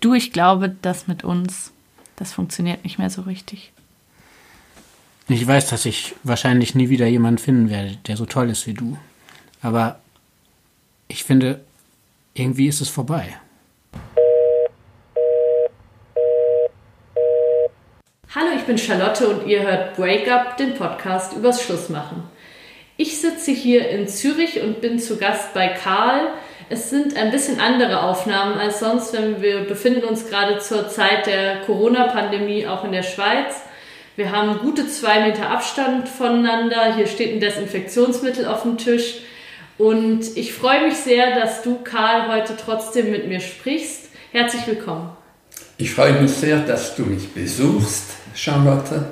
Du, ich glaube, das mit uns, das funktioniert nicht mehr so richtig. Ich weiß, dass ich wahrscheinlich nie wieder jemanden finden werde, der so toll ist wie du. Aber ich finde, irgendwie ist es vorbei. Hallo, ich bin Charlotte und ihr hört Break Up, den Podcast übers Schlussmachen. Ich sitze hier in Zürich und bin zu Gast bei Karl. Es sind ein bisschen andere Aufnahmen als sonst, wenn wir befinden uns gerade zur Zeit der Corona-Pandemie auch in der Schweiz. Wir haben gute zwei Meter Abstand voneinander. Hier steht ein Desinfektionsmittel auf dem Tisch. Und ich freue mich sehr, dass du, Karl, heute trotzdem mit mir sprichst. Herzlich willkommen. Ich freue mich sehr, dass du mich besuchst, Charlotte,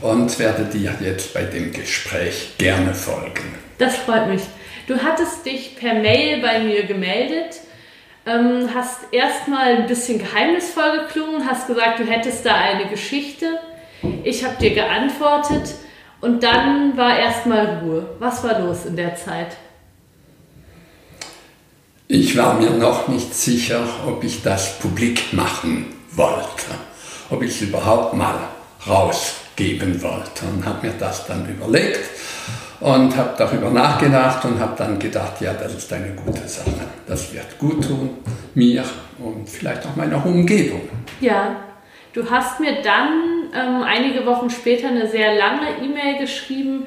und werde dir jetzt bei dem Gespräch gerne folgen. Das freut mich. Du hattest dich per Mail bei mir gemeldet, ähm, hast erstmal ein bisschen geheimnisvoll geklungen, hast gesagt, du hättest da eine Geschichte ich habe dir geantwortet und dann war erstmal Ruhe. Was war los in der Zeit? Ich war mir noch nicht sicher, ob ich das publik machen wollte, ob ich es überhaupt mal rausgeben wollte und habe mir das dann überlegt und habe darüber nachgedacht und habe dann gedacht, ja, das ist eine gute Sache. Das wird gut tun, mir und vielleicht auch meiner Umgebung. Ja, Du hast mir dann ähm, einige Wochen später eine sehr lange E-Mail geschrieben,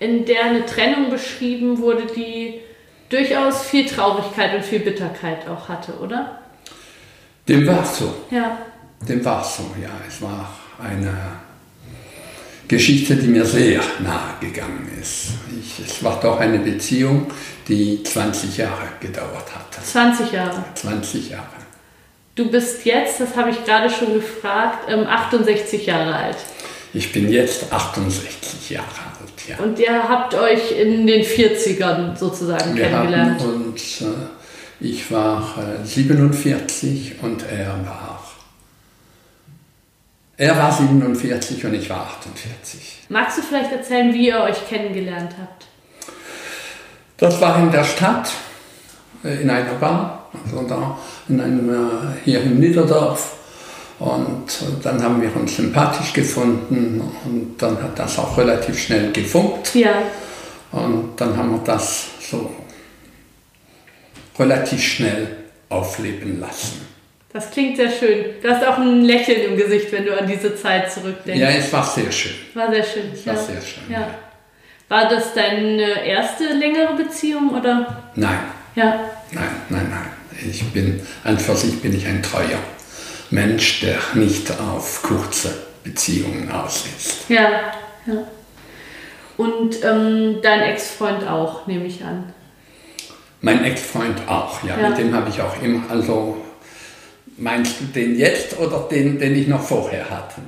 in der eine Trennung beschrieben wurde, die durchaus viel Traurigkeit und viel Bitterkeit auch hatte, oder? Dem war so. Ja. Dem war so, ja. Es war eine Geschichte, die mir sehr nahe gegangen ist. Ich, es war doch eine Beziehung, die 20 Jahre gedauert hat. 20 Jahre? 20 Jahre. Du bist jetzt, das habe ich gerade schon gefragt, 68 ähm, Jahre alt. Ich bin jetzt 68 Jahre alt, ja. Und ihr habt euch in den 40ern sozusagen Wir kennengelernt. Haben und äh, ich war äh, 47 und er war. Er war 47 und ich war 48. Magst du vielleicht erzählen, wie ihr euch kennengelernt habt? Das war in der Stadt, äh, in einer Bar also da in einem, äh, hier im Niederdorf. Und dann haben wir uns sympathisch gefunden und dann hat das auch relativ schnell gefunkt. Ja. Und dann haben wir das so relativ schnell aufleben lassen. Das klingt sehr schön. Du hast auch ein Lächeln im Gesicht, wenn du an diese Zeit zurückdenkst. Ja, es war sehr schön. War sehr schön. Es war sehr schön. Ja. ja. War das deine erste längere Beziehung oder? Nein. Ja. Nein, nein, nein. Ich bin, an für sich bin ich ein treuer Mensch, der nicht auf kurze Beziehungen aus ist. Ja, ja. Und ähm, dein Ex-Freund auch, nehme ich an. Mein Ex-Freund auch, ja. ja. Mit dem habe ich auch immer, also meinst du den jetzt oder den, den ich noch vorher hatte?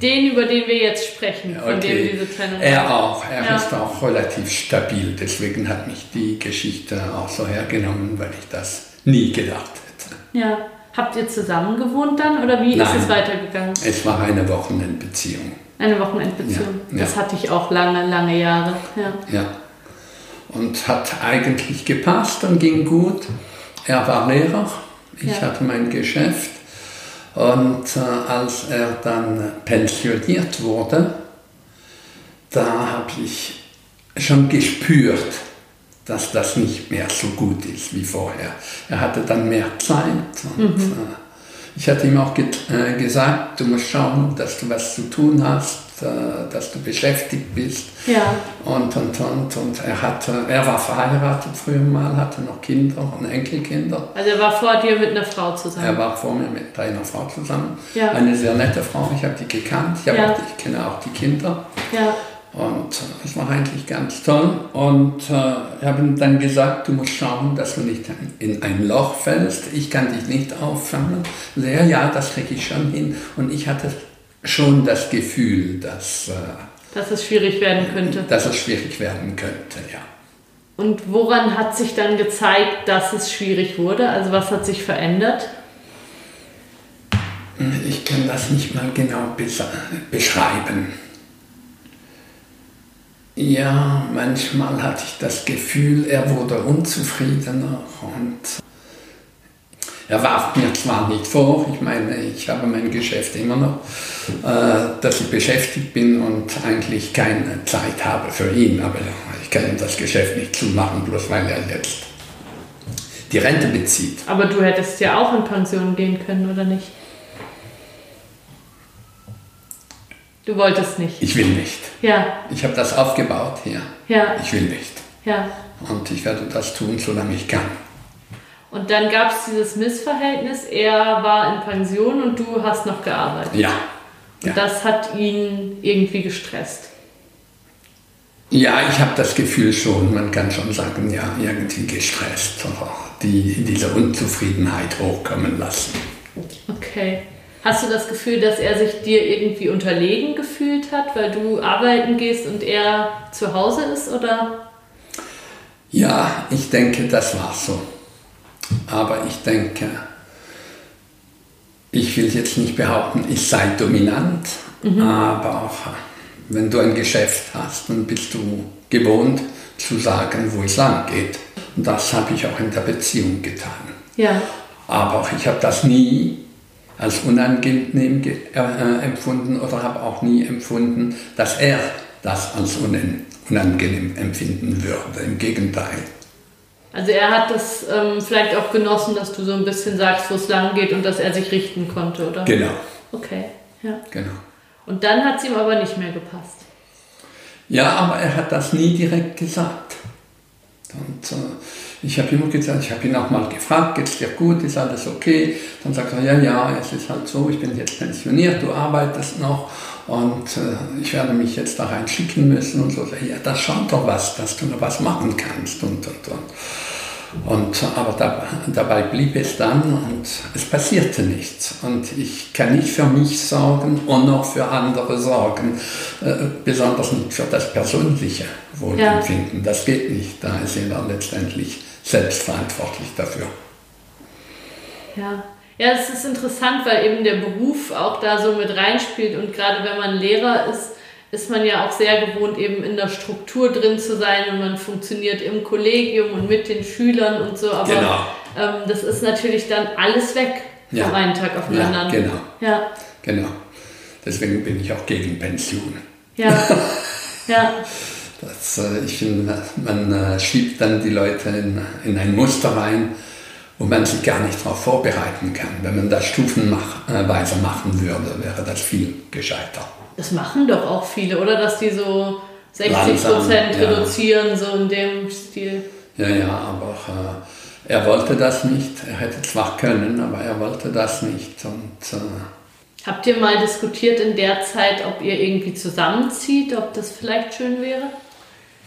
Den, über den wir jetzt sprechen, von okay. dem diese Trennung Er auch, er ja. ist auch relativ stabil. Deswegen hat mich die Geschichte auch so hergenommen, weil ich das nie gedacht hätte. Ja. Habt ihr zusammen gewohnt dann oder wie Nein, ist es weitergegangen? Es war eine Wochenendbeziehung. Eine Wochenendbeziehung. Ja, das ja. hatte ich auch lange, lange Jahre. Ja. ja. Und hat eigentlich gepasst und ging gut. Er war Lehrer, ich hatte mein Geschäft und äh, als er dann pensioniert wurde, da habe ich schon gespürt, dass das nicht mehr so gut ist wie vorher. Er hatte dann mehr Zeit und mhm. äh, ich hatte ihm auch äh, gesagt, du musst schauen, dass du was zu tun hast, dass du beschäftigt bist. Ja. Und, und, und, und er, hatte, er war verheiratet früher mal, hatte noch Kinder und Enkelkinder. Also er war vor dir mit einer Frau zusammen? Er war vor mir mit einer Frau zusammen. Ja. Eine sehr nette Frau, ich habe die gekannt, ich, ja. auch, ich kenne auch die Kinder. Ja. Und es war eigentlich ganz toll. Und äh, ich habe ihm dann gesagt, du musst schauen, dass du nicht in ein Loch fällst. Ich kann dich nicht auffangen. Ja, ja, das kriege ich schon hin. Und ich hatte schon das Gefühl, dass, äh, dass es schwierig werden könnte. Dass es schwierig werden könnte, ja. Und woran hat sich dann gezeigt, dass es schwierig wurde? Also was hat sich verändert? Ich kann das nicht mal genau beschreiben. Ja, manchmal hatte ich das Gefühl, er wurde unzufriedener und Er warf mir zwar nicht vor, ich meine, ich habe mein Geschäft immer noch, äh, dass ich beschäftigt bin und eigentlich keine Zeit habe für ihn, aber ich kann ihm das Geschäft nicht zumachen, bloß weil er jetzt die Rente bezieht. Aber du hättest ja auch in Pension gehen können, oder nicht? Du wolltest nicht. Ich will nicht. Ja. Ich habe das aufgebaut hier. Ja. Ich will nicht. Ja. Und ich werde das tun, solange ich kann. Und dann gab es dieses Missverhältnis. Er war in Pension und du hast noch gearbeitet. Ja. Und ja. das hat ihn irgendwie gestresst. Ja, ich habe das Gefühl schon, man kann schon sagen, ja, irgendwie gestresst, die diese Unzufriedenheit hochkommen lassen. Okay. Hast du das Gefühl, dass er sich dir irgendwie unterlegen gefühlt hat, weil du arbeiten gehst und er zu Hause ist, oder? Ja, ich denke, das war so. Aber ich denke, ich will jetzt nicht behaupten, ich sei dominant, mhm. aber wenn du ein Geschäft hast, dann bist du gewohnt zu sagen, wo es lang geht. Und das habe ich auch in der Beziehung getan. Ja. Aber ich habe das nie als unangenehm äh, empfunden oder habe auch nie empfunden, dass er das als unangenehm empfinden würde. Im Gegenteil. Also er hat das ähm, vielleicht auch genossen, dass du so ein bisschen sagst, wo es lang geht und dass er sich richten konnte, oder? Genau. Okay, ja. Genau. Und dann hat es ihm aber nicht mehr gepasst. Ja, aber er hat das nie direkt gesagt. Und äh, ich habe immer gesagt, ich habe ihn auch mal gefragt, geht's dir gut, ist alles okay? Dann sagt er, ja, ja, es ist halt so, ich bin jetzt pensioniert, du arbeitest noch und äh, ich werde mich jetzt da reinschicken müssen und so. Ja, das schaut doch was, dass du noch was machen kannst und, und, und. Und, aber da, dabei blieb es dann und es passierte nichts. Und ich kann nicht für mich sorgen und noch für andere sorgen, äh, besonders nicht für das persönliche Wohlempfinden. Ja. Das geht nicht. Da ist jeder letztendlich selbstverantwortlich dafür. Ja. Ja, es ist interessant, weil eben der Beruf auch da so mit reinspielt und gerade wenn man Lehrer ist, ist man ja auch sehr gewohnt, eben in der Struktur drin zu sein und man funktioniert im Kollegium und mit den Schülern und so. Aber genau. ähm, das ist natürlich dann alles weg ja. vom einen Tag auf den ja, anderen. Genau. Ja. Genau. Deswegen bin ich auch gegen Pension. Ja. ja. Das, äh, ich finde, man äh, schiebt dann die Leute in, in ein Muster rein, wo man sich gar nicht darauf vorbereiten kann. Wenn man das stufenweise machen würde, wäre das viel gescheiter. Das machen doch auch viele, oder? Dass die so 60 Prozent reduzieren, ja. so in dem Stil. Ja, ja, aber äh, er wollte das nicht. Er hätte zwar können, aber er wollte das nicht. Und, äh, Habt ihr mal diskutiert in der Zeit, ob ihr irgendwie zusammenzieht, ob das vielleicht schön wäre?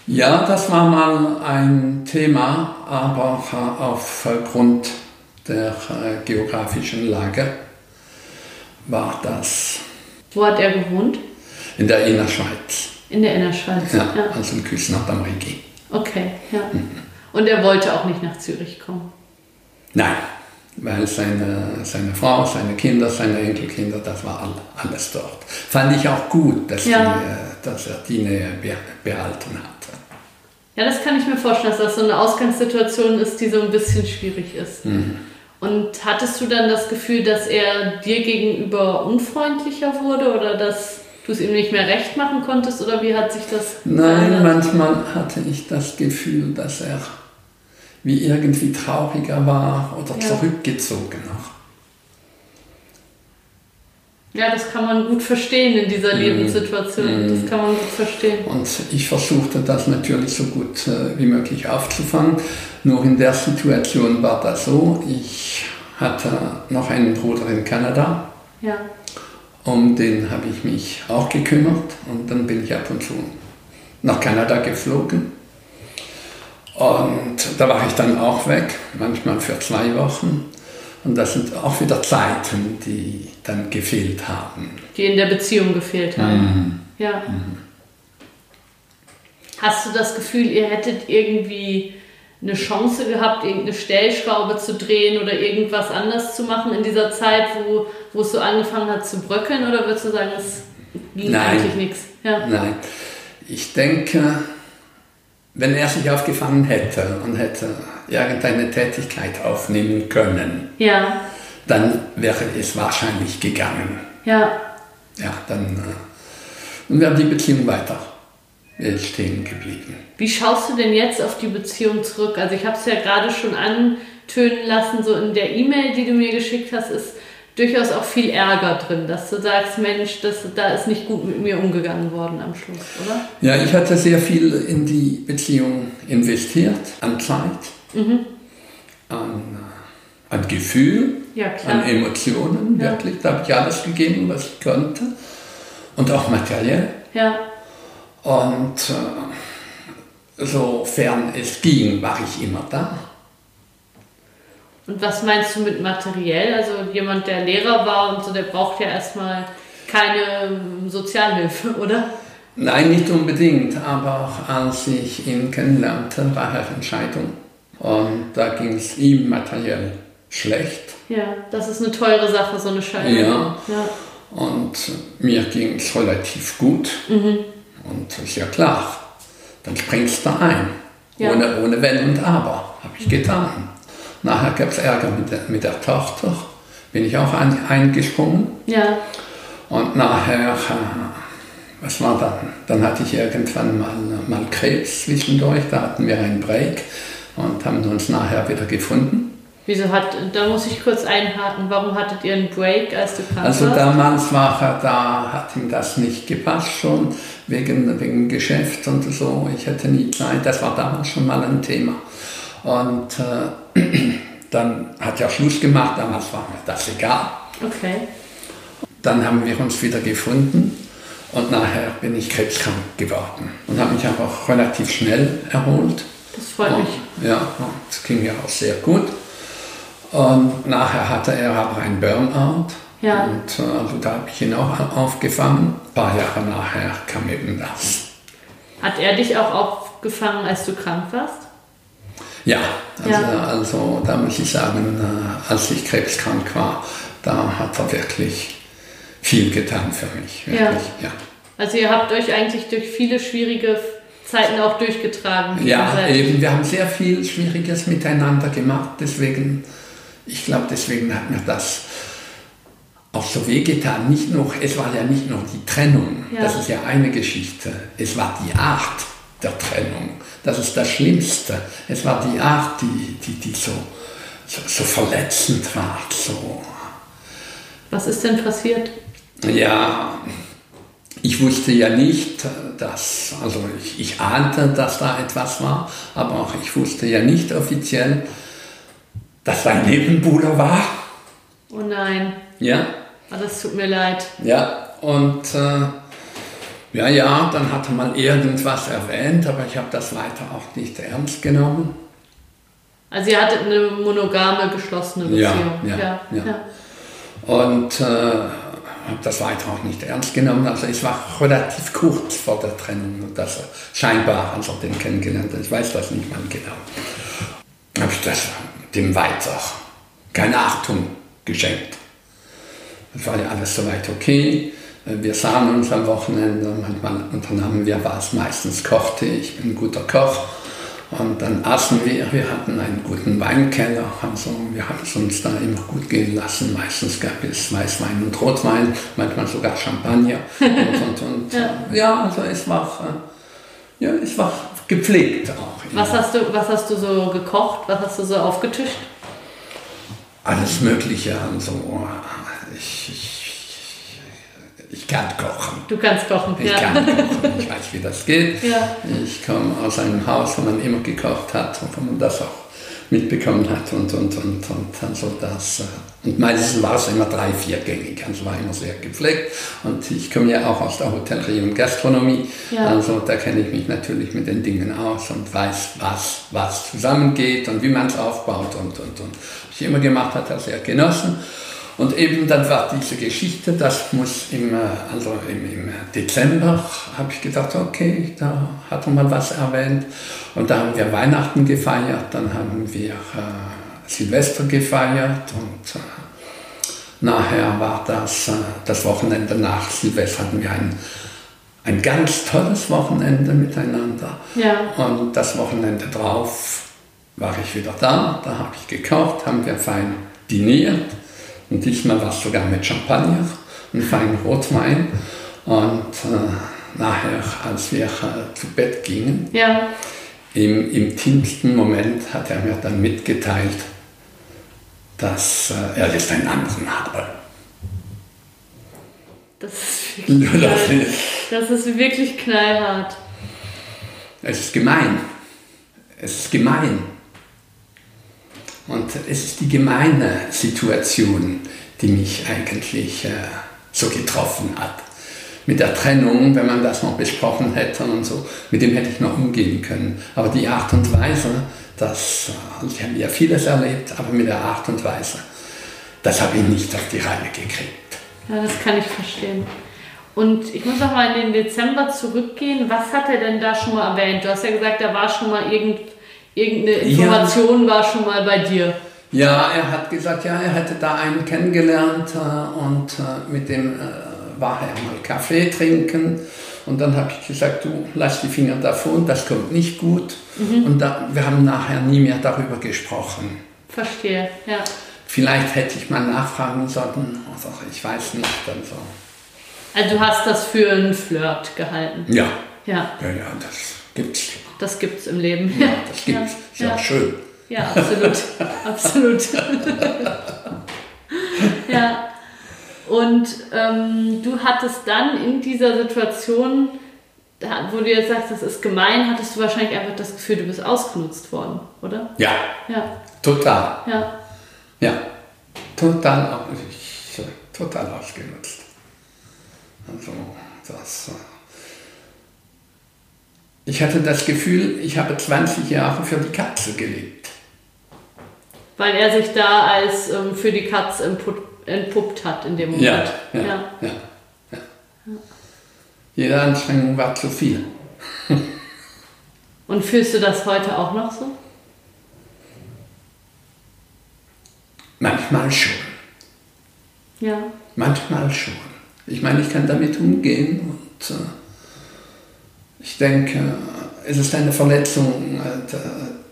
Ja, das war mal ein Thema, aber äh, aufgrund der äh, geografischen Lage war das wo hat er gewohnt? In der Innerschweiz. In der Innerschweiz, ja. ja. Also in Küsnacht am Rigi. Okay, ja. Mhm. Und er wollte auch nicht nach Zürich kommen? Nein, weil seine, seine Frau, seine Kinder, seine Enkelkinder, das war alles dort. Fand ich auch gut, dass, ja. die, dass er die Nähe behalten hatte. Ja, das kann ich mir vorstellen, dass das so eine Ausgangssituation ist, die so ein bisschen schwierig ist. Mhm. Und hattest du dann das Gefühl, dass er dir gegenüber unfreundlicher wurde oder dass du es ihm nicht mehr recht machen konntest oder wie hat sich das Nein, verändert? manchmal hatte ich das Gefühl, dass er wie irgendwie trauriger war oder ja. zurückgezogener. Ja, das kann man gut verstehen in dieser mhm. Lebenssituation. Mm. Das kann man gut verstehen. Und ich versuchte das natürlich so gut äh, wie möglich aufzufangen. Nur in der Situation war das so, ich hatte noch einen Bruder in Kanada. Ja. Um den habe ich mich auch gekümmert und dann bin ich ab und zu nach Kanada geflogen. Und da war ich dann auch weg, manchmal für zwei Wochen. Und das sind auch wieder Zeiten, die dann gefehlt haben. Die in der Beziehung gefehlt haben. Mhm. Ja. Mhm. Hast du das Gefühl, ihr hättet irgendwie eine Chance gehabt, irgendeine Stellschraube zu drehen oder irgendwas anders zu machen in dieser Zeit, wo, wo es so angefangen hat zu bröckeln? Oder würdest du sagen, es ging Nein. eigentlich nichts? Ja. Nein. Ich denke, wenn er sich aufgefangen hätte und hätte irgendeine Tätigkeit aufnehmen können, Ja, dann wäre es wahrscheinlich gegangen. ja. Ja, dann äh, wäre die Beziehung weiter stehen geblieben. Wie schaust du denn jetzt auf die Beziehung zurück? Also ich habe es ja gerade schon antönen lassen, so in der E-Mail, die du mir geschickt hast, ist durchaus auch viel Ärger drin, dass du sagst, Mensch, das, da ist nicht gut mit mir umgegangen worden am Schluss, oder? Ja, ich hatte sehr viel in die Beziehung investiert, an Zeit, an, äh, an Gefühl, Ja, an. Emotionen, Ja. wirklich. Da habe ich alles gegeben, was ich konnte. Und auch materiell. Ja, Und äh, sofern es ging, war ich immer da. Und was meinst du mit materiell? Also jemand, der Lehrer war und so, der braucht ja erstmal keine ähm, Sozialhilfe, oder? Nein, nicht unbedingt, aber als ich ihn kennenlernte, war er in Scheidung. Und da ging es ihm materiell schlecht. Ja, das ist eine teure Sache, so eine Scheidung. Ja. ja. Und mir ging es relativ gut. Und ist ja klar, dann springst du ein. Ja. Ohne, ohne Wenn und Aber, habe ich getan. Nachher gab es Ärger mit der, mit der Tochter, bin ich auch ein, eingesprungen. Ja, Und nachher, äh, was war dann? Dann hatte ich irgendwann mal, mal Krebs zwischendurch, da hatten wir einen Break und haben uns nachher wieder gefunden. Wieso hat, da muss ich kurz einhaken, warum hattet ihr einen Break, als du krank Also damals war er, da hat ihm das nicht gepasst schon, wegen, wegen Geschäft und so. Ich hatte nie Zeit, das war damals schon mal ein Thema. Und äh, dann hat er Schluss gemacht, damals war mir das egal. Okay. Dann haben wir uns wieder gefunden und nachher bin ich krebskrank geworden und habe mich aber auch relativ schnell erholt. Das freut mich. Ja, und es ging ja auch sehr gut. Und nachher hatte er aber ein Burnout. Ja. Und äh, also da habe ich ihn auch aufgefangen. Ein paar Jahre nachher kam eben das. Hat er dich auch aufgefangen, als du krank warst? Ja, also, Ja. also da muss ich sagen, äh, als ich krebskrank war, da hat er wirklich viel getan für mich. Ja. Wirklich, ja. Also ihr habt euch eigentlich durch viele schwierige Zeiten auch durchgetragen. Ja, gegenseitig. eben, wir haben sehr viel Schwieriges miteinander gemacht, deswegen, ich glaube, deswegen hat mir das auch so wehgetan. Nicht nur, es war ja nicht nur die Trennung, Ja. das ist ja eine Geschichte, es war die Art der Trennung, das ist das Schlimmste. Es war die Art, die, die, die so, so, so verletzend war, so, Was ist denn passiert? ja, ich wusste ja nicht, dass, also ich, ich ahnte, dass da etwas war, aber auch ich wusste ja nicht offiziell, dass da ein Nebenbuhler war. Oh nein, Ja, oh, das tut mir leid. ja, und äh, ja, ja, dann hat er mal irgendwas erwähnt, aber ich habe das weiter auch nicht ernst genommen. Also ihr hattet eine monogame, geschlossene Ja, Beziehung. ja, ja. Und äh, habe das weiter auch nicht ernst genommen. Also es war relativ kurz vor der Trennung, dass er scheinbar, als er den kennengelernt hat, ich weiß das nicht mal genau, habe ich das dem weiter keine Achtung geschenkt. Das war ja alles soweit okay. Wir sahen uns am Wochenende, manchmal unternahmen wir was, meistens kochte ich, bin ein guter Koch. Und dann aßen wir, wir hatten einen guten Weinkeller, also wir haben es uns da immer gut gehen lassen. Meistens gab es Weißwein und Rotwein, manchmal sogar Champagner. Und, und, und ja. ja, also es war, äh, ja, es war gepflegt auch. Was hast, du, was hast du so gekocht? Was hast du so aufgetischt? Alles Mögliche, also ich, ich, ich kann kochen. Du kannst kochen, Ich ja. kann kochen, ich weiß, wie das geht. Ja. Ich komme aus einem Haus, wo man immer gekocht hat und wo man das auch mitbekommen hat und, und, und, und also das. äh, Und meistens war es immer drei-, viergängig, also war immer sehr gepflegt. Und ich komme ja auch aus der Hotellerie und Gastronomie, Ja. also da kenne ich mich natürlich mit den Dingen aus und weiß, was, was zusammengeht und wie man es aufbaut und, und, und. Was ich immer gemacht hat, hat er sehr genossen. Und eben dann war diese Geschichte, das muss im, äh, also im, im Dezember, habe ich gedacht, okay, da hat er mal was erwähnt. Und da haben wir Weihnachten gefeiert, dann haben wir äh, Silvester gefeiert und äh, nachher war das, äh, das Wochenende nach Silvester hatten wir ein, ein ganz tolles Wochenende miteinander. Ja. Und das Wochenende drauf war ich wieder da, da habe ich gekocht, haben wir fein diniert. Und diesmal war es sogar mit Champagner und feinen Rotwein. Und äh, nachher, als wir äh, zu Bett gingen, Ja. im, im tiefsten Moment hat er mir dann mitgeteilt, dass äh, er jetzt einen anderen habe. Das ist wirklich, das das ist wirklich knallhart. Es ist gemein. Es ist gemein. Und es ist die gemeine Situation, die mich eigentlich äh, so getroffen hat. Mit der Trennung, wenn man das noch besprochen hätte und so, mit dem hätte ich noch umgehen können. Aber die Art und Weise, das, äh, ich habe ja vieles erlebt, aber mit der Art und Weise, das habe ich nicht auf die Reihe gekriegt. Ja, das kann ich verstehen. Und ich muss noch mal in den Dezember zurückgehen. Was hat er denn da schon mal erwähnt? Du hast ja gesagt, da war schon mal irgend, irgendeine Information war schon mal bei dir. Ja, er hat gesagt, ja, er hätte da einen kennengelernt äh, und äh, mit dem äh, war er mal Kaffee trinken. Und dann habe ich gesagt, du lass die Finger davon, das kommt nicht gut. Und da, wir haben nachher nie mehr darüber gesprochen. Verstehe, ja. Vielleicht hätte ich mal nachfragen sollen, also ich weiß nicht. Also. Also du hast das für einen Flirt gehalten. Ja, Ja, ja, ja, das gibt's. das gibt's im Leben. Ja, das gibt's. Ist ja auch schön. Ja, absolut. absolut. ja. Und ähm, du hattest dann in dieser Situation, wo du jetzt sagst, das ist gemein, hattest du wahrscheinlich einfach das Gefühl, du bist ausgenutzt worden, oder? Ja, Ja, total. ja. Ja, total, total ausgenutzt. Also, das. Ich hatte das Gefühl, ich habe 20 Jahre für die Katze gelebt. Weil er sich da als ähm, für die Katz entpuppt, hat in dem Moment. ja, ja, ja. ja. Jede Anstrengung war zu viel. Und fühlst du das heute auch noch so? Manchmal schon. Ja. Manchmal schon. Ich meine, ich kann damit umgehen und äh, ich denke, es ist eine Verletzung, äh,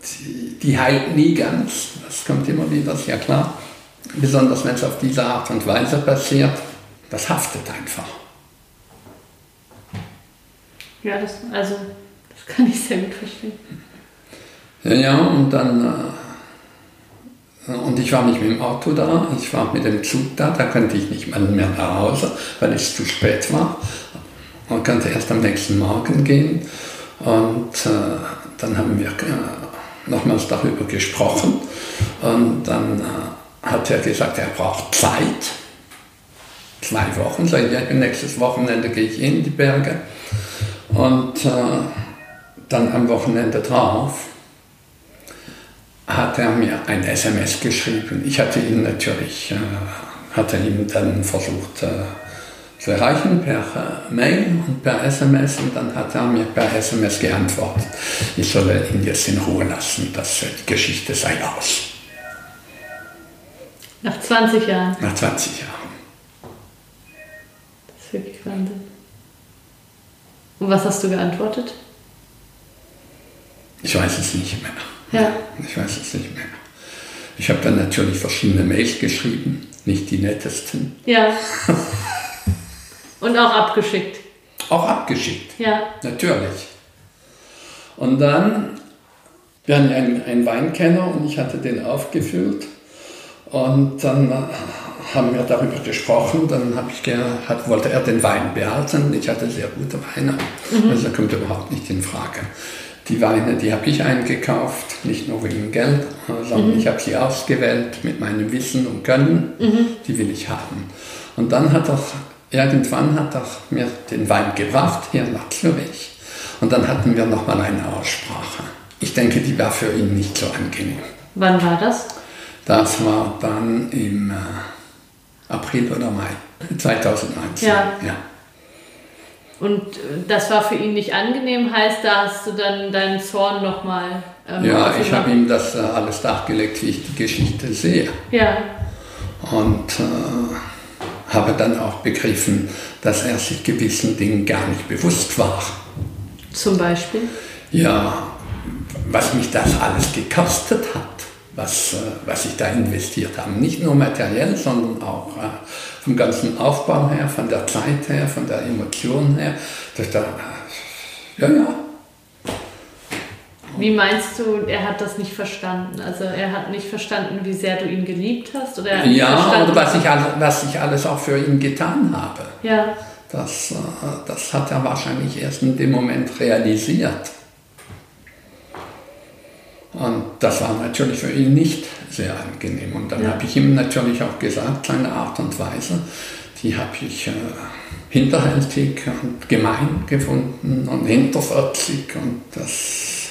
die, die heilt nie ganz. Das kommt immer wieder, ist ja klar. Besonders wenn es auf diese Art und Weise passiert. Das haftet einfach. Ja, das, also, das kann ich sehr gut verstehen. Ja, ja, und dann. Äh, und ich war nicht mit dem Auto da, ich war mit dem Zug da, da konnte ich nicht mal mehr nach Hause, weil es zu spät war. Man konnte erst am nächsten Morgen gehen. Und äh, dann haben wir äh, nochmals darüber gesprochen. Und dann äh, hat er gesagt, er braucht Zeit. Zwei Wochen. Sag ich, nächstes Wochenende gehe ich in die Berge. Und äh, dann am Wochenende drauf hat er mir ein SMS geschrieben. Ich hatte ihn natürlich, äh, hatte ihn dann versucht äh, zu erreichen per äh, Mail und per SMS und dann hat er mir per SMS geantwortet, ich solle ihn jetzt in Ruhe lassen, dass äh, die Geschichte sei aus. Nach 20 Jahren. Nach 20 Jahren. Das ist wirklich Wahnsinn. Und was hast du geantwortet? Ich weiß es nicht mehr. Ja. Ich weiß es nicht mehr. Ich habe dann natürlich verschiedene Mails geschrieben, nicht die nettesten, Ja. Und auch abgeschickt. auch abgeschickt. Ja. Natürlich. Und dann, wir hatten einen, einen Weinkenner und ich hatte den aufgefüllt. Und dann haben wir darüber gesprochen. Dann habe ich hat, wollte er den Wein behalten. Ich hatte sehr gute Weine. Also kommt überhaupt nicht in Frage. Die Weine, die habe ich eingekauft, nicht nur wegen Geld, sondern ich habe sie ausgewählt mit meinem Wissen und Können. Die will ich haben. Und dann hat er, irgendwann hat er mir den Wein gebracht, hier nach Zürich. Und dann hatten wir nochmal eine Aussprache. Ich denke, die war für ihn nicht so angenehm. Wann war das? Das war dann im äh, April oder Mai 2019. Ja. ja. Und äh, das war für ihn nicht angenehm, heißt, da hast du dann deinen Zorn nochmal. Ähm, Ja, ich habe ihm das äh, alles dargelegt, wie ich die Geschichte sehe. Ja, Und äh, habe dann auch begriffen, dass er sich gewissen Dingen gar nicht bewusst war. Zum Beispiel? Ja, was mich das alles gekostet hat, was, äh, was ich da investiert habe. Nicht nur materiell, sondern auch äh, vom ganzen Aufbau her, von der Zeit her, von der Emotion her. Da, ja, ja. Wie meinst du, er hat das nicht verstanden? Also er hat nicht verstanden, wie sehr du ihn geliebt hast? Oder ja, oder was ich, alles, was ich alles auch für ihn getan habe. Ja. Das, äh, das hat er wahrscheinlich erst in dem Moment realisiert. Und das war natürlich für ihn nicht sehr angenehm. Und dann ja. habe ich ihm natürlich auch gesagt, seine Art und Weise, die habe ich äh, hinterhältig und gemein gefunden und hinterfotzig und das,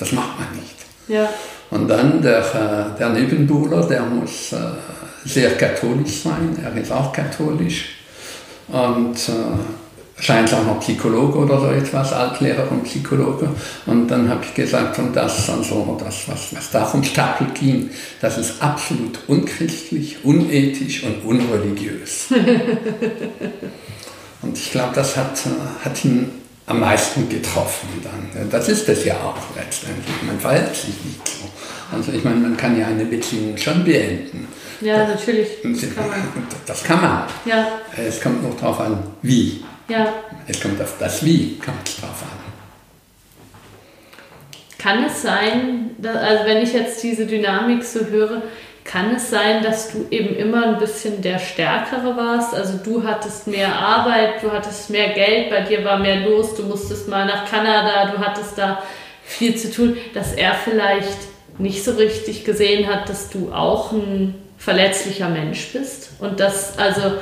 das macht man nicht. Ja. Und dann der, äh, der Nebenbuhler, der muss äh, sehr katholisch sein, er ist auch katholisch und äh, scheint auch noch Psychologe oder so etwas, Altlehrer und Psychologe. Und dann habe ich gesagt, und das, also das, was, was da vom Stapel ging, das ist absolut unchristlich, unethisch und unreligiös. und ich glaube, das hat, hat ihn am meisten getroffen dann. Das ist es ja auch letztendlich. Man verhält sich nicht so. Also ich meine, man kann ja eine Beziehung schon beenden. Ja, natürlich. Das kann man. Das kann man. Ja. Es kommt noch darauf an, wie. Ja. Es kommt auf das Wie, kommt es drauf an. Kann es sein, dass, also wenn ich jetzt diese Dynamik so höre, kann es sein, dass du eben immer ein bisschen der Stärkere warst? Also du hattest mehr Arbeit, du hattest mehr Geld, bei dir war mehr los, du musstest mal nach Kanada, du hattest da viel zu tun, dass er vielleicht nicht so richtig gesehen hat, dass du auch ein verletzlicher Mensch bist und dass also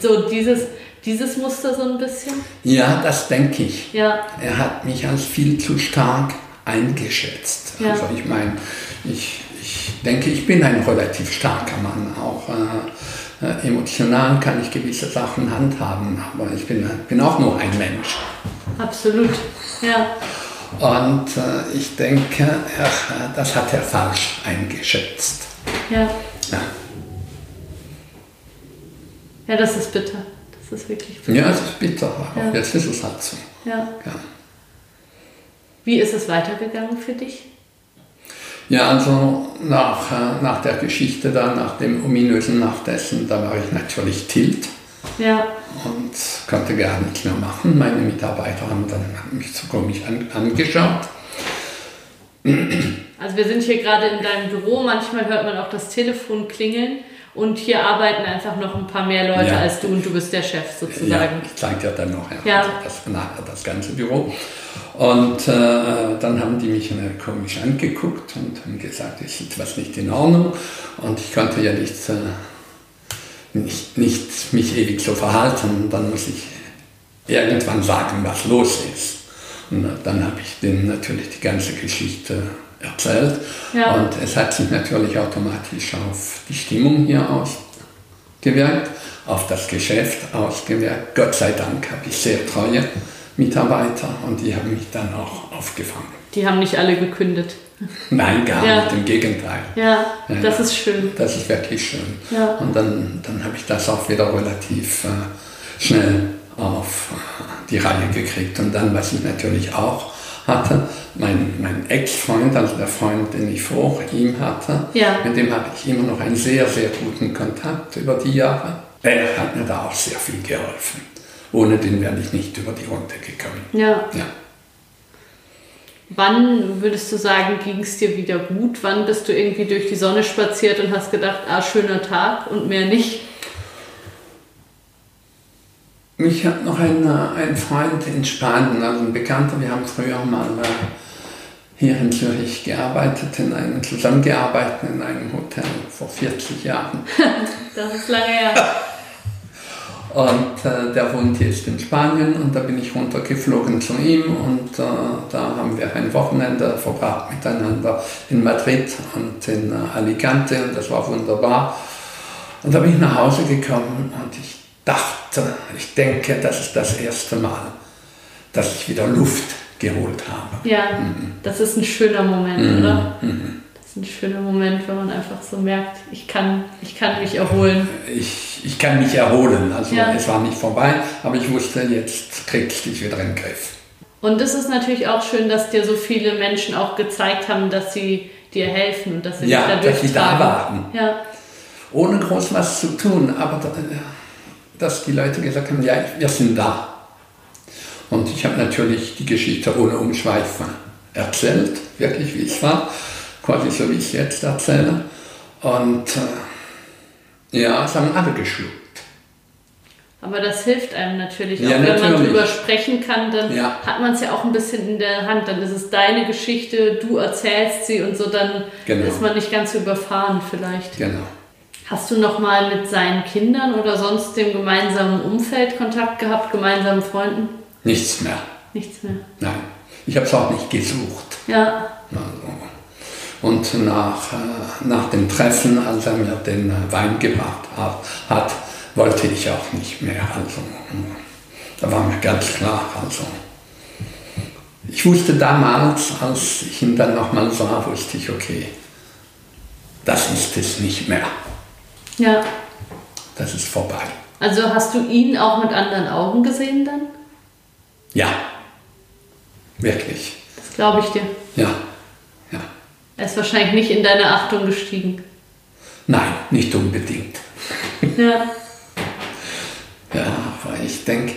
so dieses dieses Muster so ein bisschen? Ja, das denke ich. Ja. Er hat mich als viel zu stark eingeschätzt. Ja. Also ich meine, ich, ich denke, ich bin ein relativ starker Mann. Auch äh, äh, emotional kann ich gewisse Sachen handhaben, aber ich bin, bin auch nur ein Mensch. Absolut, ja. Und äh, ich denke, er, das hat er falsch eingeschätzt. Ja. Ja, ja das ist bitter. Das ist wirklich bitter. ja es ist bitter, aber Ja. jetzt ist es halt so. Ja. Ja. Wie ist es weitergegangen für dich? Ja, also nach, äh, nach der Geschichte da, nach dem ominösen Nachtessen, da war ich natürlich tilt Ja, und konnte gar nichts mehr machen. Meine Mitarbeiter haben dann mich so komisch an, angeschaut. also wir sind hier gerade in deinem Büro, manchmal hört man auch das Telefon klingeln und hier arbeiten einfach noch ein paar mehr Leute Ja. als du und du bist der Chef Ja, sozusagen. ich zeige dir dann noch Ja. das, nachher das ganze Büro. Und äh, dann haben die mich äh, komisch angeguckt und haben gesagt, es ist was nicht in Ordnung. Und ich konnte ja nicht, äh, nicht, nicht mich ewig so verhalten. Dann muss ich irgendwann sagen, was los ist. Und äh, dann habe ich denen natürlich die ganze Geschichte erzählt. Ja. Und es hat sich natürlich automatisch auf die Stimmung hier ausgewirkt, auf das Geschäft ausgewirkt. Gott sei Dank habe ich sehr treue Mitarbeiter und die haben mich dann auch aufgefangen. Die haben nicht alle gekündigt. Nein, gar Ja. nicht, im Gegenteil. Ja, Ja, das ist schön. Das ist wirklich schön. Ja. Und dann, dann habe ich das auch wieder relativ äh, schnell auf äh, die Reihe gekriegt. Und dann, was ich natürlich auch hatte, mein, mein Ex-Freund, also der Freund, den ich vor ihm hatte, Ja. mit dem habe ich immer noch einen sehr, sehr guten Kontakt über die Jahre. Er hat mir da auch sehr viel geholfen. Ohne den wäre ich nicht über die Runde gekommen. Ja. Ja. Wann würdest du sagen, ging es dir wieder gut? Wann bist du irgendwie durch die Sonne spaziert und hast gedacht, ah, schöner Tag und mehr nicht? Mich hat noch ein, äh, ein Freund in Spanien, also ein Bekannter, wir haben früher mal äh, hier in Zürich gearbeitet, in einem, zusammengearbeitet in einem Hotel vor 40 Jahren. Das ist lange her. Und äh, der wohnt jetzt in Spanien und da bin ich runtergeflogen zu ihm und äh, da haben wir ein Wochenende verbracht miteinander in Madrid und in äh, Alicante und das war wunderbar. Und da bin ich nach Hause gekommen und ich dachte, ich denke, das ist das erste Mal, dass ich wieder Luft geholt habe. Ja, das ist ein schöner Moment, oder? Das ist ein schöner Moment, wenn man einfach so merkt, ich kann, ich kann mich erholen. Ich, ich, kann mich erholen. Also Ja. es war nicht vorbei, aber ich wusste, jetzt kriegst du dich wieder in den Griff. Und es ist natürlich auch schön, dass dir so viele Menschen auch gezeigt haben, dass sie dir helfen und dass sie Ja, dich da dass sie da waren. Ja, Ohne groß was zu tun, aber da, dass die Leute gesagt haben, ja, wir sind da. Und ich habe natürlich die Geschichte ohne Umschweife erzählt, wirklich wie es war, quasi so wie ich es jetzt erzähle. Und äh, ja, es haben alle geschluckt. aber das hilft einem natürlich. Ja, auch wenn man natürlich. drüber sprechen kann, dann Ja. hat man es ja auch ein bisschen in der Hand. Dann ist es deine Geschichte, du erzählst sie und so, dann Genau. ist man nicht ganz so überfahren vielleicht. Genau. Hast du noch mal mit seinen Kindern oder sonst dem gemeinsamen Umfeld Kontakt gehabt, gemeinsamen Freunden? Nichts mehr. Nichts mehr. Nein. Ich habe es auch nicht gesucht. Ja, Also, und nach, äh, nach dem Treffen, als er mir den äh, Wein gebracht hat, hat, wollte ich auch nicht mehr. Also, da war mir ganz klar. Also, ich wusste damals, als ich ihn dann nochmal sah, wusste ich, okay, das ist es nicht mehr. ja. Das ist vorbei. Also hast du ihn auch mit anderen Augen gesehen dann? Ja, wirklich. Das glaube ich dir. Ja. Er ist wahrscheinlich nicht in deine Achtung gestiegen. Nein, nicht unbedingt. Ja. Ja, aber ich denke,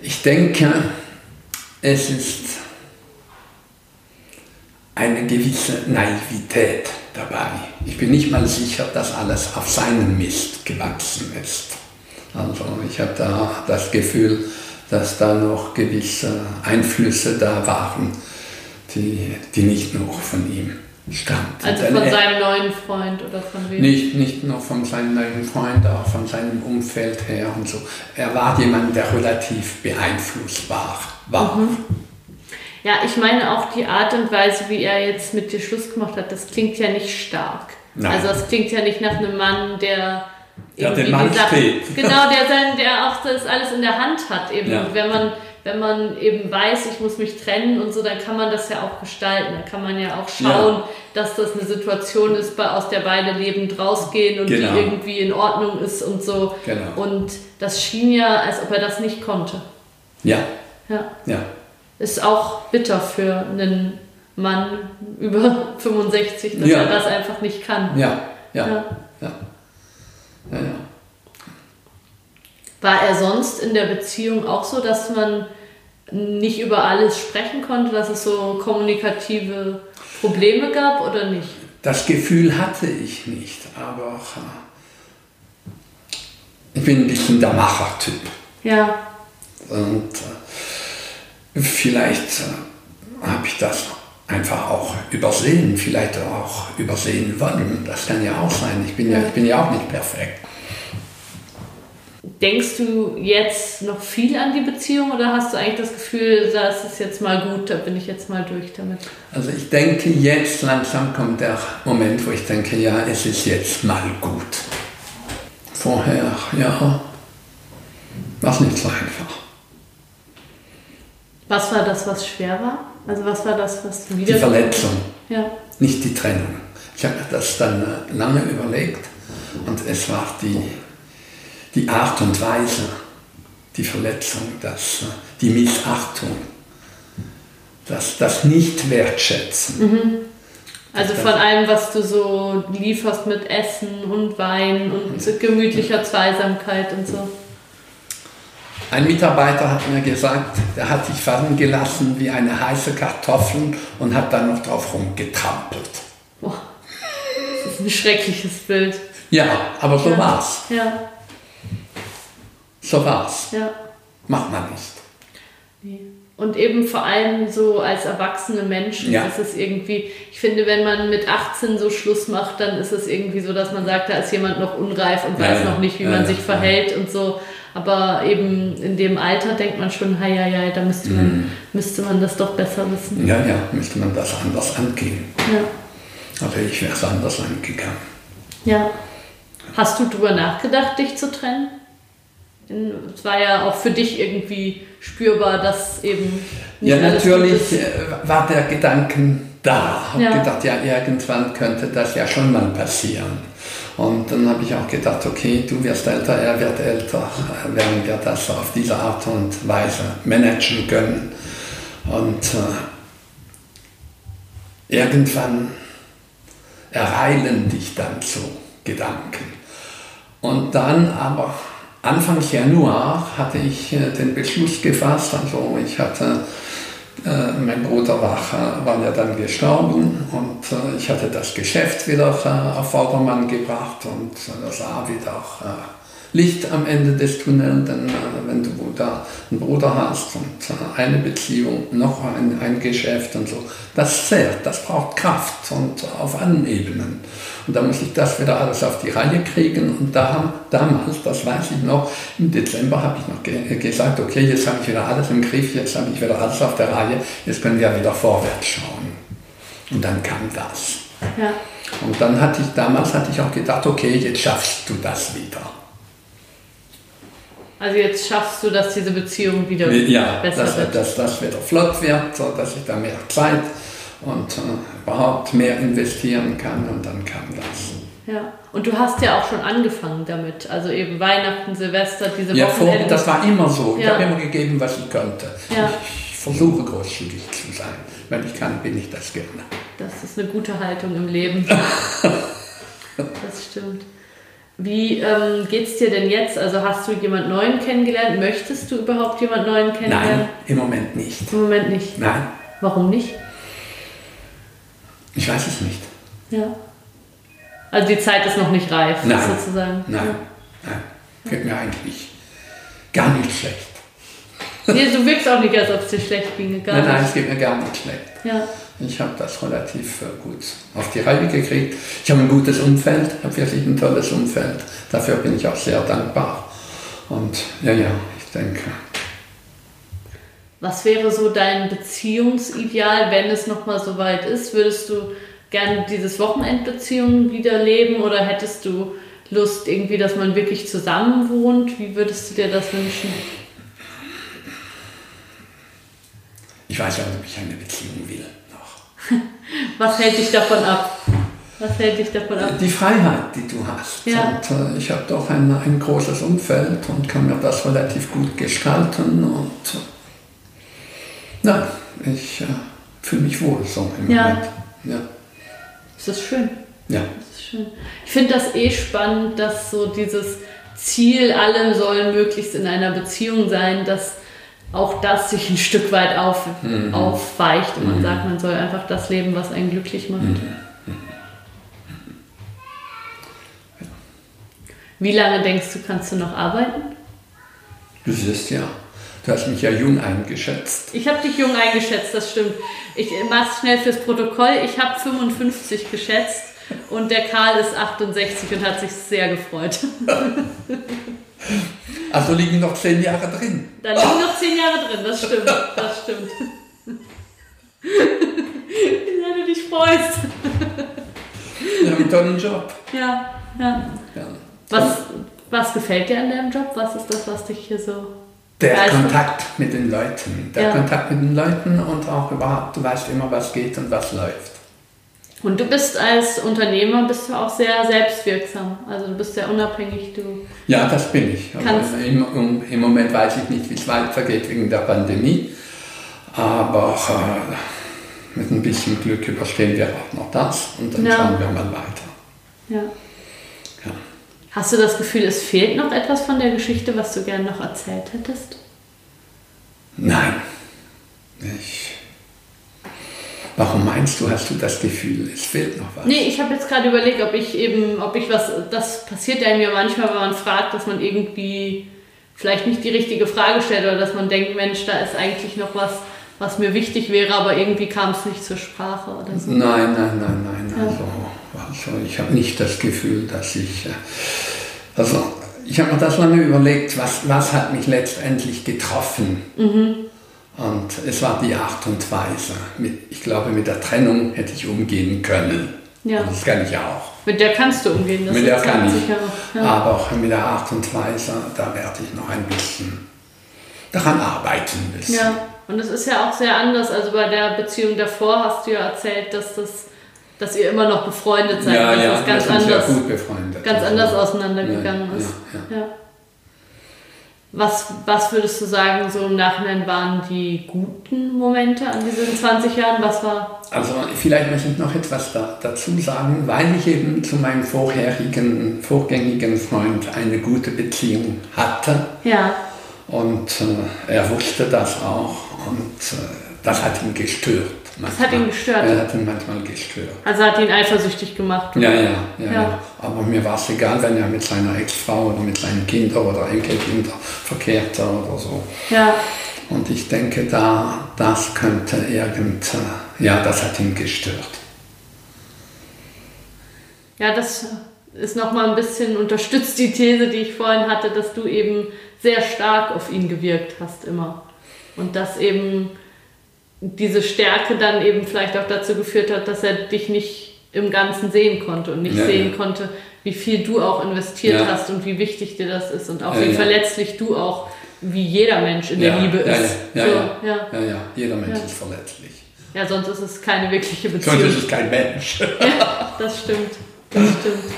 ich denke, es ist eine gewisse Naivität dabei. Ich bin nicht mal sicher, dass alles auf seinem Mist gewachsen ist. Also ich habe da das Gefühl, dass da noch gewisse Einflüsse da waren, die, die nicht nur von ihm stammten. Also von seinem neuen Freund oder von wem? nicht, nicht nur von seinem neuen Freund, auch von seinem Umfeld her und so. Er war jemand, der relativ beeinflussbar war. Ja, ich meine auch die Art und Weise, wie er jetzt mit dir Schluss gemacht hat, das klingt ja nicht stark. Nein. Also es klingt ja nicht nach einem Mann, der irgendwie dem Mann Sachen- steht. Genau, der sein, der auch das alles in der Hand hat eben. Ja. Wenn man wenn man eben weiß, ich muss mich trennen und so, dann kann man das ja auch gestalten. Dann kann man ja auch schauen, dass das eine Situation ist, aus der beide lebend rausgehen und Genau. die irgendwie in Ordnung ist und so. Genau. Und das schien ja, als ob er das nicht konnte. Ja, Ja. ja, Ist auch bitter für einen Mann über 65, dass Ja. er das einfach nicht kann. ja, ja, Ja. ja. ja, ja. War er sonst in der Beziehung auch so, dass man nicht über alles sprechen konnte, dass es so kommunikative Probleme gab oder nicht? Das Gefühl hatte ich nicht, aber äh, ich bin ein bisschen der Machertyp. Ja, Und äh, vielleicht äh, habe ich das einfach auch übersehen, vielleicht auch übersehen wollen. Das kann ja auch sein. Ich bin ja, ich bin ja auch nicht perfekt. Denkst du jetzt noch viel an die Beziehung oder hast du eigentlich das Gefühl, das ist jetzt mal gut, da bin ich jetzt mal durch damit? Also ich denke, jetzt langsam kommt der Moment, wo ich denke, ja, es ist jetzt mal gut. Vorher, ja, war es nicht so einfach. Was war das, was schwer war? Also was war das, was Die wieder... Verletzung, Ja, nicht die Trennung. Ich habe das dann äh, lange überlegt und es war die, die Art und Weise, die Verletzung, das, die Missachtung, das, das Nicht-Wertschätzen. also von allem, was du so lieferst mit Essen und Wein und gemütlicher Zweisamkeit und so. Ein Mitarbeiter hat mir gesagt, der hat sich fallen gelassen wie eine heiße Kartoffel und hat dann noch drauf rumgetrampelt. Boah, das ist ein schreckliches Bild. Ja, aber so Ja. war's. Ja, So war's. ja. Macht man nicht. Nee. Und eben vor allem so als erwachsene Menschen Ja. ist es irgendwie, ich finde, wenn man mit 18 so Schluss macht, dann ist es irgendwie so, dass man sagt, da ist jemand noch unreif und weiß ja. noch nicht, wie Ja, man sich verhält und so. Aber eben in dem Alter denkt man schon, hei, hei, hei, da müsste man, Mhm. müsste man das doch besser wissen. Ja, ja, müsste man das anders angehen. Ja. Aber ich wäre es anders angegangen. ja. Hast du drüber nachgedacht, dich zu trennen? Es war ja auch für dich irgendwie spürbar, dass eben Ja, natürlich äh, war der Gedanken da. Hab Ja. gedacht, ja, irgendwann könnte das ja schon mal passieren. Und dann habe ich auch gedacht, okay, du wirst älter, er wird älter, werden wir das auf diese Art und Weise managen können. Und äh, irgendwann ereilen dich dann so Gedanken. Und dann aber Anfang Januar hatte ich äh, den Beschluss gefasst, also ich hatte äh, mein Bruder war, war ja dann gestorben und äh, ich hatte das Geschäft wieder auf Vordermann gebracht und da sah wieder auch Licht am Ende des Tunnels, denn wenn du da einen Bruder hast und eine Beziehung, noch ein, ein Geschäft und so, das zehrt, das braucht Kraft und auf allen Ebenen. Und da muss ich das wieder alles auf die Reihe kriegen. Und da haben, damals, das weiß ich noch, im Dezember habe ich noch ge gesagt, okay, jetzt habe ich wieder alles im Griff, jetzt habe ich wieder alles auf der Reihe, jetzt können wir wieder vorwärts schauen. Und dann kam das. Ja. Und dann hatte ich, damals hatte ich auch gedacht, okay, jetzt schaffst du das wieder. Also jetzt schaffst du, dass diese Beziehung wieder ja, besser dass, wird. dass das wieder flott wird, so dass ich da mehr Zeit und äh, überhaupt mehr investieren kann und dann kam das. Ja, und du hast ja auch schon angefangen damit, also eben Weihnachten, Silvester, diese ja, Wochenende. Ja, das war immer so. Ich ja. habe immer gegeben, was ich konnte. Ja. Ich versuche großzügig zu sein. Wenn ich kann, bin ich das gerne. Das ist eine gute Haltung im Leben. das stimmt. Wie ähm, geht es dir denn jetzt? Also hast du jemand Neuen kennengelernt? Möchtest du überhaupt jemand Neuen kennenlernen? Nein, im Moment nicht. Im Moment nicht? Nein. Warum nicht? Ich weiß es nicht. Ja. Also die Zeit ist noch nicht reif, nein, sozusagen. Nein, nein. Geht mir eigentlich gar nicht schlecht. Nee, du wirkst auch nicht, als ob es dir schlecht ginge. Gar nein, nein, es geht mir gar nicht schlecht. Ja. Ich habe das relativ äh, gut auf die Reihe gekriegt. Ich habe ein gutes Umfeld, habe wirklich ein tolles Umfeld. Dafür bin ich auch sehr dankbar. Und ja, ja, ich denke. Was wäre so dein Beziehungsideal, wenn es nochmal so weit ist? Würdest du gerne dieses Wochenendbeziehung wieder leben oder hättest du Lust irgendwie, dass man wirklich zusammen wohnt? Wie würdest du dir das wünschen? Ich weiß ja nicht, ob ich eine Beziehung will. Was hält dich davon ab? Was hält dich davon ab? Die Freiheit, die du hast. Ja. Und äh, ich habe doch ein, ein großes Umfeld und kann mir das relativ gut gestalten. Und äh, nein, ich äh, fühle mich wohl so im ja. Moment. Ja. Das ist schön. Ja. Das ist schön. Ich finde das eh spannend, dass so dieses Ziel, alle sollen möglichst in einer Beziehung sein, dass auch das sich ein Stück weit auf, mhm. aufweicht und man mhm. sagt, man soll einfach das leben, was einen glücklich macht. Mhm. Wie lange denkst du, kannst du noch arbeiten? Du siehst ja, du hast mich ja jung eingeschätzt. Ich habe dich jung eingeschätzt, das stimmt. Ich mache es schnell fürs Protokoll. Ich habe 55 geschätzt und der Karl ist 68 und hat sich sehr gefreut. Also liegen noch zehn Jahre drin. Da liegen noch zehn Jahre drin, das stimmt. Das stimmt. Wie du dich freust. Wir haben einen tollen Job. Ja, ja. ja. Was, was gefällt dir an deinem Job? Was ist das, was dich hier so. Der begeistert? Kontakt mit den Leuten. Der ja. Kontakt mit den Leuten und auch überhaupt, du weißt immer, was geht und was läuft. Und du bist als Unternehmer bist du auch sehr selbstwirksam. Also du bist sehr unabhängig. Du ja, das bin ich. Im, Im, Moment weiß ich nicht, wie es weitergeht wegen der Pandemie. Aber äh, mit ein bisschen Glück überstehen wir auch noch das und dann ja. schauen wir mal weiter. Ja. ja. Hast du das Gefühl, es fehlt noch etwas von der Geschichte, was du gerne noch erzählt hättest? Nein. Ich Warum meinst du, hast du das Gefühl, es fehlt noch was? Nee, ich habe jetzt gerade überlegt, ob ich eben, ob ich was, das passiert ja mir manchmal, wenn man fragt, dass man irgendwie vielleicht nicht die richtige Frage stellt oder dass man denkt, Mensch, da ist eigentlich noch was, was mir wichtig wäre, aber irgendwie kam es nicht zur Sprache oder so. Nein, nein, nein, nein. Ja. Also, also ich habe nicht das Gefühl, dass ich, äh, also ich habe mir das lange überlegt, was, was hat mich letztendlich getroffen. Mhm. Und es war die Art und Weise. Ich glaube, mit der Trennung hätte ich umgehen können. Ja. Und das kann ich auch. Mit der kannst du umgehen, das mit der kann ich. Ja. Aber auch mit der Art und Weise, da werde ich noch ein bisschen daran arbeiten müssen. Ja, und es ist ja auch sehr anders. Also bei der Beziehung davor hast du ja erzählt, dass das dass ihr immer noch befreundet seid, ja, ja, das ganz anders, gut befreundet. ganz anders auseinandergegangen ja, ist. Ja, ja. Was, was würdest du sagen, so im Nachhinein waren die guten Momente an diesen 20 Jahren? Was war? Also vielleicht muss ich noch etwas da, dazu sagen, weil ich eben zu meinem vorherigen, vorgängigen Freund eine gute Beziehung hatte Ja, und äh, er wusste das auch und äh, das hat ihn gestört. Das hat ihn gestört? Er hat ihn manchmal gestört. also hat ihn eifersüchtig gemacht. Ja, ja, ja, Ja. ja. Aber mir war es egal, wenn er mit seiner Ex-Frau oder mit seinen Kindern oder Enkelkindern verkehrte oder so. Ja, Und ich denke, da, das könnte irgend, ja, das hat ihn gestört. ja, das ist nochmal ein bisschen unterstützt die These, die ich vorhin hatte, dass du eben sehr stark auf ihn gewirkt hast immer. Und dass eben diese Stärke dann eben vielleicht auch dazu geführt hat, dass er dich nicht im Ganzen sehen konnte und nicht Ja, sehen ja. konnte, wie viel du auch investiert Ja. hast und wie wichtig dir das ist und auch wie verletzlich du auch, wie jeder Mensch in der Liebe ist. Ja, so, ja, ja. Jeder Mensch ist verletzlich. ja, sonst ist es keine wirkliche Beziehung. Sonst ist es kein Mensch. Ja, das stimmt. Das stimmt.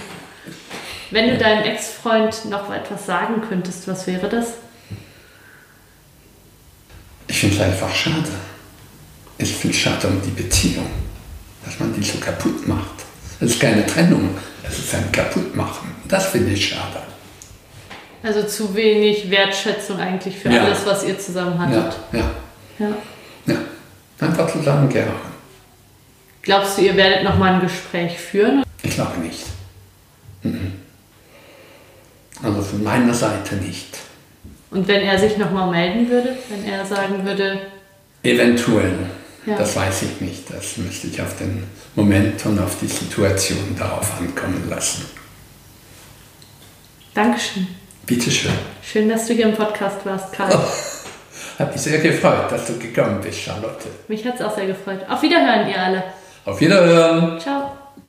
Wenn du deinem Ex-Freund noch etwas sagen könntest, was wäre das? Ich finde es einfach schade. Ich finde es schade um die Beziehung, dass man die so kaputt macht. Es ist keine Trennung, es ist ein Kaputtmachen. Das finde ich schade. Also zu wenig Wertschätzung eigentlich für Ja. alles, was ihr zusammen Ja, hattet. ja, Ja. ja. Einfach zusammengehauen. Glaubst du, ihr werdet nochmal ein Gespräch führen? Ich glaube nicht. Mhm. Also von meiner Seite nicht. Und wenn er sich nochmal melden würde, wenn er sagen würde, Eventuell, Ja. das weiß ich nicht. Das müsste ich auf den Moment und auf die Situation darauf ankommen lassen. Dankeschön. Bitteschön. Schön, dass du hier im Podcast warst, Karl. Hat mich sehr gefreut, dass du gekommen bist, Charlotte. Mich hat es auch sehr gefreut. Auf Wiederhören, ihr alle. Auf Wiederhören! Ciao.